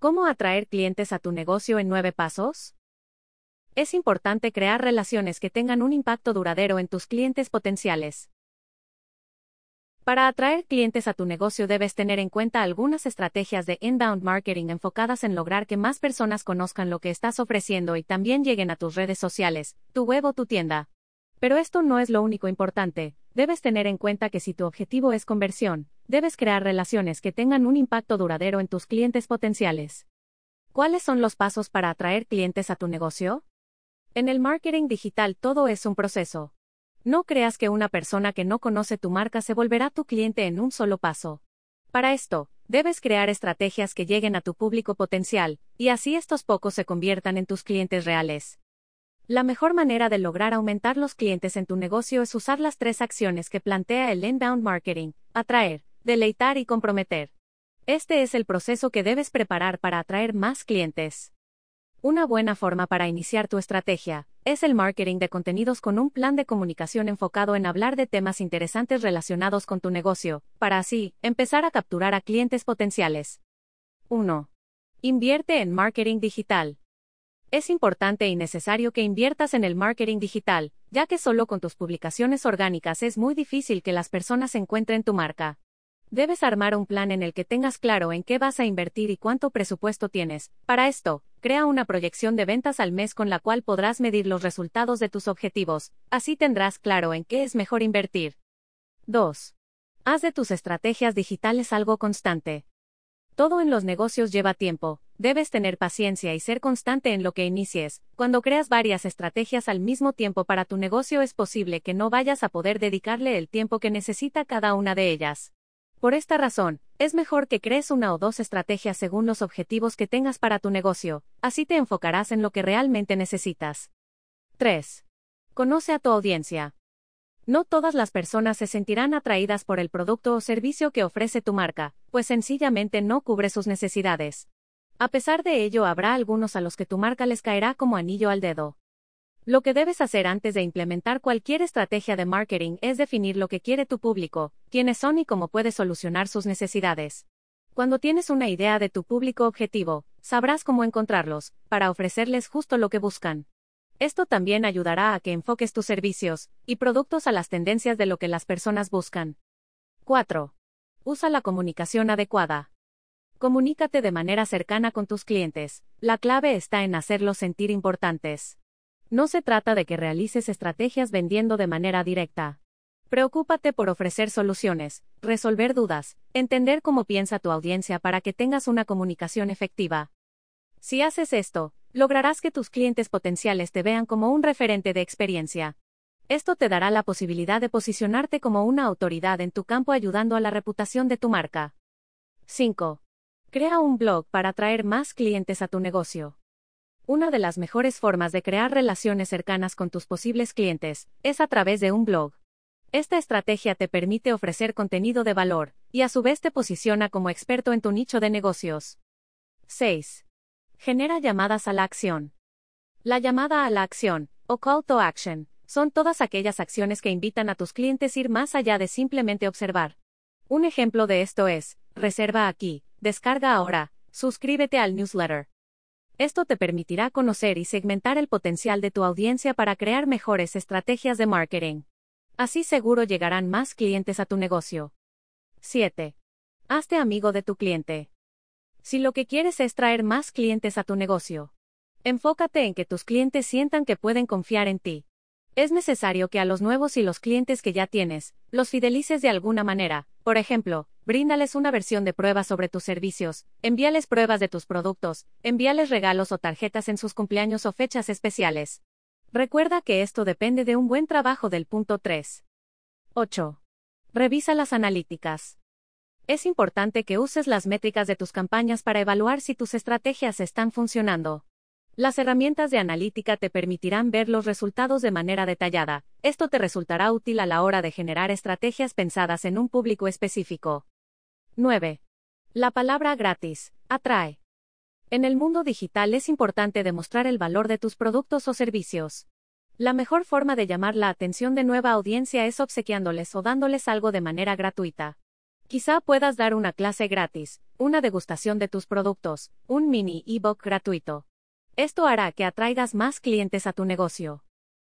¿Cómo atraer clientes a tu negocio en nueve pasos? Es importante crear relaciones que tengan un impacto duradero en tus clientes potenciales. Para atraer clientes a tu negocio debes tener en cuenta algunas estrategias de inbound marketing enfocadas en lograr que más personas conozcan lo que estás ofreciendo y también lleguen a tus redes sociales, tu web o tu tienda. Pero esto no es lo único importante, debes tener en cuenta que si tu objetivo es conversión, debes crear relaciones que tengan un impacto duradero en tus clientes potenciales. ¿Cuáles son los pasos para atraer clientes a tu negocio? En el marketing digital todo es un proceso. No creas que una persona que no conoce tu marca se volverá tu cliente en un solo paso. Para esto, debes crear estrategias que lleguen a tu público potencial, y así estos pocos se conviertan en tus clientes reales. La mejor manera de lograr aumentar los clientes en tu negocio es usar las tres acciones que plantea el inbound marketing, atraer, deleitar y comprometer. Este es el proceso que debes preparar para atraer más clientes. Una buena forma para iniciar tu estrategia es el marketing de contenidos con un plan de comunicación enfocado en hablar de temas interesantes relacionados con tu negocio, para así empezar a capturar a clientes potenciales. 1. Invierte en marketing digital. Es importante y necesario que inviertas en el marketing digital, ya que solo con tus publicaciones orgánicas es muy difícil que las personas encuentren tu marca. Debes armar un plan en el que tengas claro en qué vas a invertir y cuánto presupuesto tienes. Para esto, crea una proyección de ventas al mes con la cual podrás medir los resultados de tus objetivos, así tendrás claro en qué es mejor invertir. 2. Haz de tus estrategias digitales algo constante. Todo en los negocios lleva tiempo, debes tener paciencia y ser constante en lo que inicies. Cuando creas varias estrategias al mismo tiempo para tu negocio es posible que no vayas a poder dedicarle el tiempo que necesita cada una de ellas. Por esta razón, es mejor que crees una o dos estrategias según los objetivos que tengas para tu negocio, así te enfocarás en lo que realmente necesitas. 3. Conoce a tu audiencia. No todas las personas se sentirán atraídas por el producto o servicio que ofrece tu marca, pues sencillamente no cubre sus necesidades. A pesar de ello, habrá algunos a los que tu marca les caerá como anillo al dedo. Lo que debes hacer antes de implementar cualquier estrategia de marketing es definir lo que quiere tu público, quiénes son y cómo puedes solucionar sus necesidades. Cuando tienes una idea de tu público objetivo, sabrás cómo encontrarlos, para ofrecerles justo lo que buscan. Esto también ayudará a que enfoques tus servicios y productos a las tendencias de lo que las personas buscan. 4. Usa la comunicación adecuada. Comunícate de manera cercana con tus clientes. La clave está en hacerlos sentir importantes. No se trata de que realices estrategias vendiendo de manera directa. Preocúpate por ofrecer soluciones, resolver dudas, entender cómo piensa tu audiencia para que tengas una comunicación efectiva. Si haces esto, lograrás que tus clientes potenciales te vean como un referente de experiencia. Esto te dará la posibilidad de posicionarte como una autoridad en tu campo ayudando a la reputación de tu marca. 5. Crea un blog para atraer más clientes a tu negocio. Una de las mejores formas de crear relaciones cercanas con tus posibles clientes es a través de un blog. Esta estrategia te permite ofrecer contenido de valor, y a su vez te posiciona como experto en tu nicho de negocios. 6. Genera llamadas a la acción. La llamada a la acción, o call to action, son todas aquellas acciones que invitan a tus clientes a ir más allá de simplemente observar. Un ejemplo de esto es, reserva aquí, descarga ahora, suscríbete al newsletter. Esto te permitirá conocer y segmentar el potencial de tu audiencia para crear mejores estrategias de marketing. Así seguro llegarán más clientes a tu negocio. 7. Hazte amigo de tu cliente. Si lo que quieres es traer más clientes a tu negocio, enfócate en que tus clientes sientan que pueden confiar en ti. Es necesario que a los nuevos y los clientes que ya tienes, los fidelices de alguna manera, por ejemplo, Bríndales una versión de prueba sobre tus servicios, envíales pruebas de tus productos, envíales regalos o tarjetas en sus cumpleaños o fechas especiales. Recuerda que esto depende de un buen trabajo del punto 3. 8. Revisa las analíticas. Es importante que uses las métricas de tus campañas para evaluar si tus estrategias están funcionando. Las herramientas de analítica te permitirán ver los resultados de manera detallada. Esto te resultará útil a la hora de generar estrategias pensadas en un público específico. 9. La palabra gratis, atrae. En el mundo digital es importante demostrar el valor de tus productos o servicios. La mejor forma de llamar la atención de nueva audiencia es obsequiándoles o dándoles algo de manera gratuita. Quizá puedas dar una clase gratis, una degustación de tus productos, un mini ebook gratuito. Esto hará que atraigas más clientes a tu negocio.